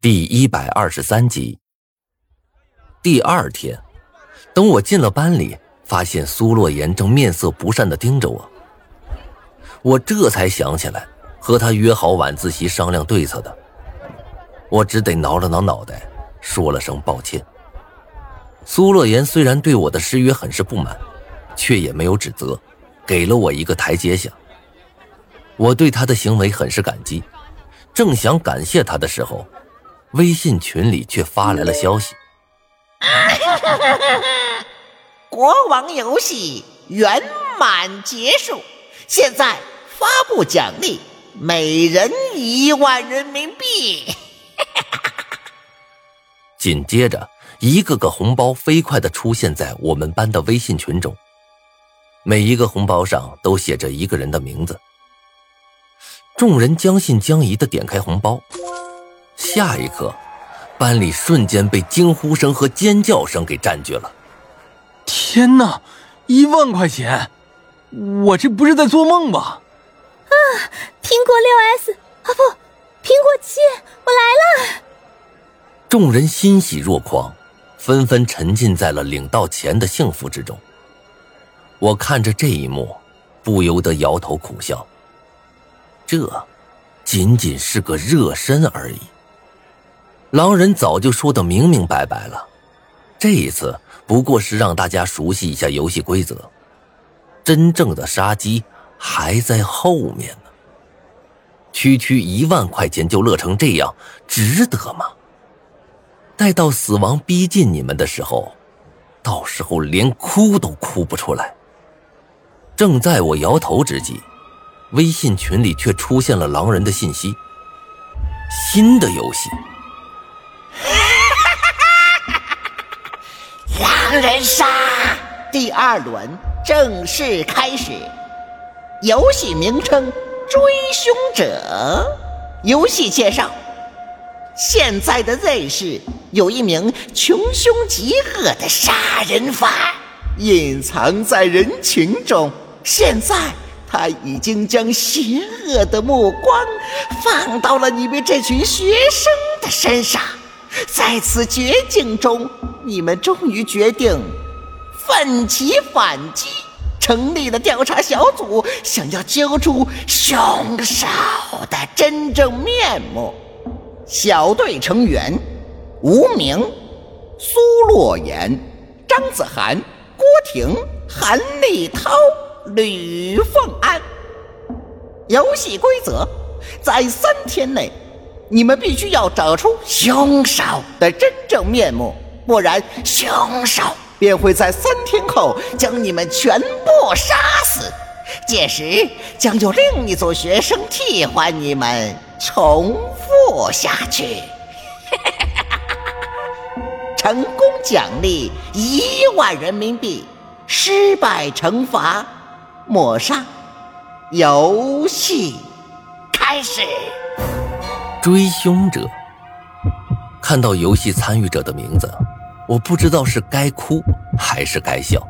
第一百二十三集。第二天，等我进了班里，发现苏洛言正面色不善的盯着我，我这才想起来和他约好晚自习商量对策的。我只得挠了挠脑袋，说了声抱歉。苏洛言虽然对我的失约很是不满，却也没有指责，给了我一个台阶下。我对他的行为很是感激，正想感谢他的时候。微信群里却发来了消息：国王游戏圆满结束，现在发布奖励，每人一万人民币。紧接着，一个个红包飞快的出现在我们班的微信群中，每一个红包上都写着一个人的名字。众人将信将疑的点开红包。下一刻，班里瞬间被惊呼声和尖叫声给占据了。天哪，一万块钱！我这不是在做梦吧？啊，苹果六 S 啊不，苹果七，我来了！众人欣喜若狂，纷纷沉浸在了领到钱的幸福之中。我看着这一幕，不由得摇头苦笑。这，仅仅是个热身而已。狼人早就说的明明白白了，这一次不过是让大家熟悉一下游戏规则，真正的杀机还在后面呢。区区一万块钱就乐成这样，值得吗？待到死亡逼近你们的时候，到时候连哭都哭不出来。正在我摇头之际，微信群里却出现了狼人的信息：新的游戏。狼人杀第二轮正式开始，游戏名称《追凶者》。游戏介绍：现在的 Z 市有一名穷凶极恶的杀人犯，隐藏在人群中。现在他已经将邪恶的目光放到了你们这群学生的身上。在此绝境中，你们终于决定奋起反击，成立了调查小组，想要揪出凶手的真正面目。小队成员：吴明、苏洛言、张子涵、郭婷、韩立涛、吕凤安。游戏规则：在三天内。你们必须要找出凶手的真正面目，不然凶手便会在三天后将你们全部杀死。届时将有另一组学生替换你们，重复下去。成功奖励一万人民币，失败惩罚抹杀。游戏开始。追凶者，看到游戏参与者的名字，我不知道是该哭还是该笑。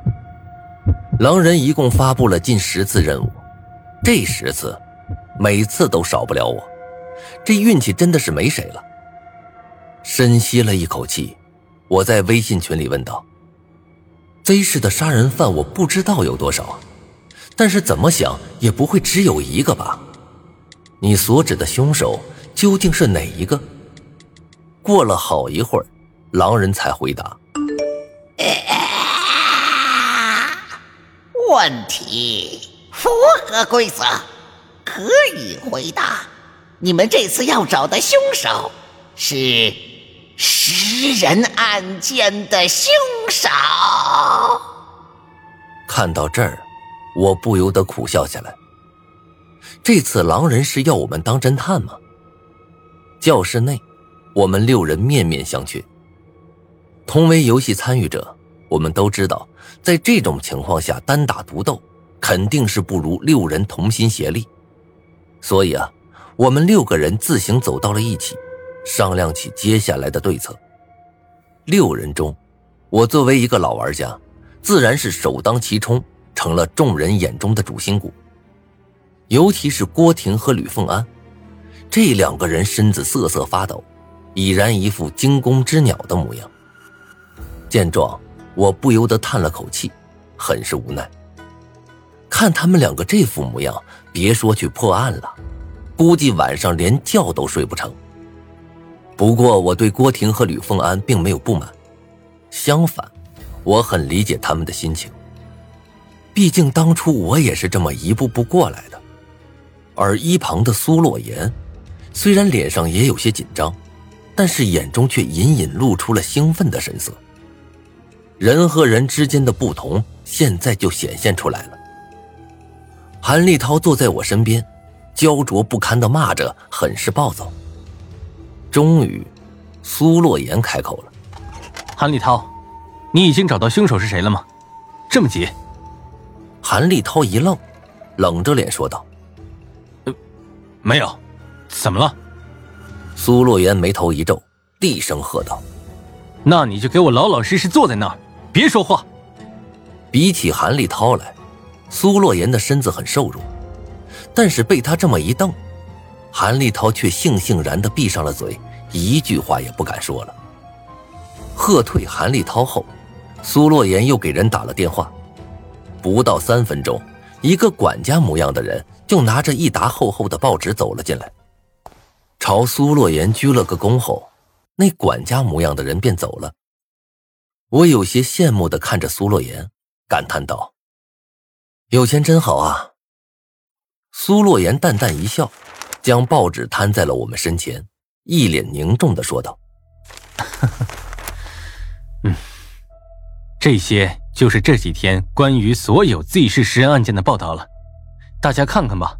狼人一共发布了近十次任务，这十次，每次都少不了我，这运气真的是没谁了。深吸了一口气，我在微信群里问道：“Z 市的杀人犯我不知道有多少，但是怎么想也不会只有一个吧？你所指的凶手？”究竟是哪一个？过了好一会儿，狼人才回答：“问题符合规则，可以回答。你们这次要找的凶手是食人案件的凶手。”看到这儿，我不由得苦笑起来。这次狼人是要我们当侦探吗？教室内，我们六人面面相觑。同为游戏参与者，我们都知道，在这种情况下单打独斗肯定是不如六人同心协力。所以啊，我们六个人自行走到了一起，商量起接下来的对策。六人中，我作为一个老玩家，自然是首当其冲，成了众人眼中的主心骨。尤其是郭婷和吕凤安。这两个人身子瑟瑟发抖，已然一副惊弓之鸟的模样。见状，我不由得叹了口气，很是无奈。看他们两个这副模样，别说去破案了，估计晚上连觉都睡不成。不过，我对郭婷和吕凤安并没有不满，相反，我很理解他们的心情。毕竟当初我也是这么一步步过来的。而一旁的苏洛言，虽然脸上也有些紧张，但是眼中却隐隐露出了兴奋的神色。人和人之间的不同，现在就显现出来了。韩立涛坐在我身边，焦灼不堪的骂着，很是暴躁。终于，苏洛言开口了：“韩立涛，你已经找到凶手是谁了吗？这么急？”韩立涛一愣，冷着脸说道：“呃，没有，怎么了？”苏洛言眉头一皱，厉声喝道：“那你就给我老老实实坐在那儿，别说话。”比起韩立涛来，苏洛言的身子很瘦弱，但是被他这么一瞪。韩立涛却悻悻然的闭上了嘴，一句话也不敢说了。喝退韩立涛后，苏洛言又给人打了电话。不到三分钟，一个管家模样的人就拿着一沓厚厚的报纸走了进来，朝苏洛言鞠了个躬后，那管家模样的人便走了。我有些羡慕的看着苏洛言，感叹道：“有钱真好啊。”苏洛言淡淡一笑。将报纸摊在了我们身前，一脸凝重的说道：“嗯，这些就是这几天关于所有 Z 市食人案件的报道了，大家看看吧。”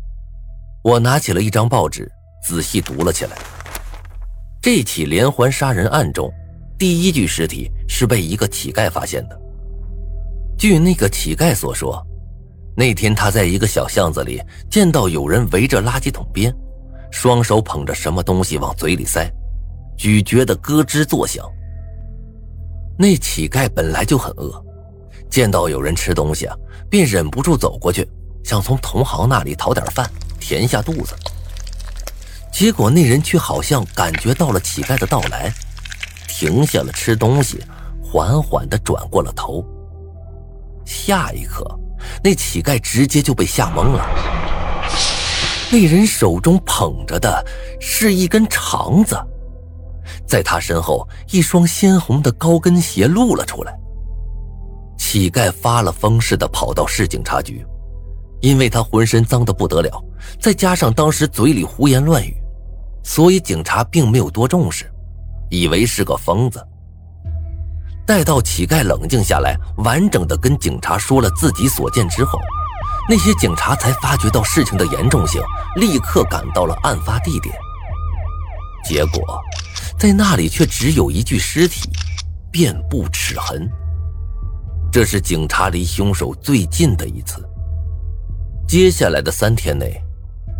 我拿起了一张报纸，仔细读了起来。这起连环杀人案中，第一具尸体是被一个乞丐发现的。据那个乞丐所说，那天他在一个小巷子里见到有人围着垃圾桶边。双手捧着什么东西往嘴里塞，咀嚼的咯吱作响。那乞丐本来就很饿，见到有人吃东西啊，便忍不住走过去，想从同行那里讨点饭填下肚子。结果那人却好像感觉到了乞丐的到来，停下了吃东西，缓缓地转过了头。下一刻，那乞丐直接就被吓懵了。那人手中捧着的是一根肠子，在他身后，一双鲜红的高跟鞋露了出来。乞丐发了疯似的跑到市警察局，因为他浑身脏得不得了，再加上当时嘴里胡言乱语，所以警察并没有多重视，以为是个疯子。待到乞丐冷静下来，完整的跟警察说了自己所见之后。那些警察才发觉到事情的严重性，立刻赶到了案发地点。结果，在那里却只有一具尸体，遍布齿痕。这是警察离凶手最近的一次。接下来的三天内，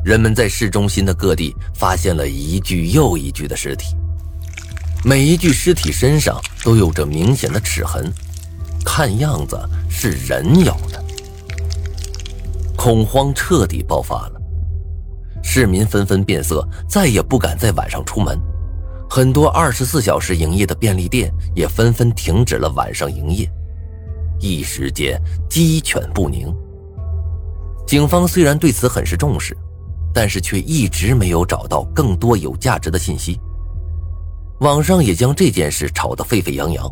人们在市中心的各地发现了一具又一具的尸体，每一具尸体身上都有着明显的齿痕，看样子是人咬的。恐慌彻底爆发了，市民纷纷变色，再也不敢在晚上出门。很多二十四小时营业的便利店也纷纷停止了晚上营业，一时间鸡犬不宁。警方虽然对此很是重视，但是却一直没有找到更多有价值的信息。网上也将这件事炒得沸沸扬扬，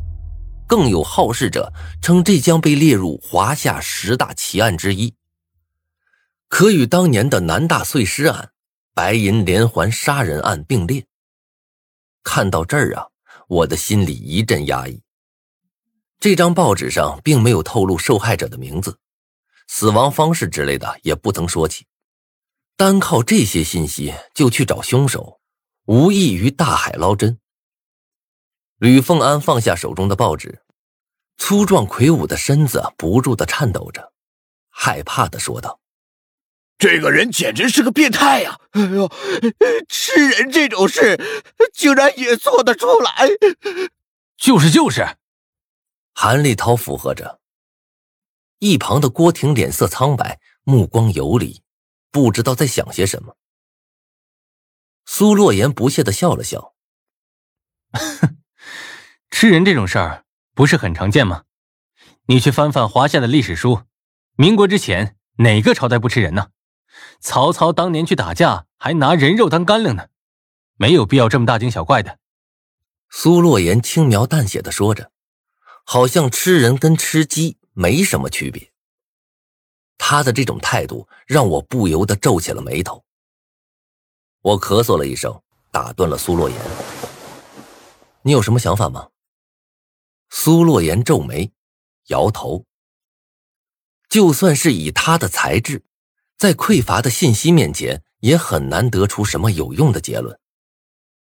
更有好事者称这将被列入华夏十大奇案之一。可与当年的南大碎尸案、白银连环杀人案并列。看到这儿啊，我的心里一阵压抑。这张报纸上并没有透露受害者的名字、死亡方式之类的，也不曾说起。单靠这些信息就去找凶手，无异于大海捞针。吕凤安放下手中的报纸，粗壮魁梧的身子不住的颤抖着，害怕的说道。这个人简直是个变态呀！哎呦，吃人这种事竟然也做得出来！就是就是，韩立涛附和着。一旁的郭婷脸色苍白，目光游离，不知道在想些什么。苏洛言不屑的笑了笑：“ 吃人这种事儿不是很常见吗？你去翻翻华夏的历史书，民国之前哪个朝代不吃人呢？曹操当年去打架还拿人肉当干粮呢，没有必要这么大惊小怪的。苏洛言轻描淡写的说着，好像吃人跟吃鸡没什么区别。他的这种态度让我不由得皱起了眉头。我咳嗽了一声，打断了苏洛言：“你有什么想法吗？”苏洛言皱眉，摇头。就算是以他的才智，在匮乏的信息面前，也很难得出什么有用的结论。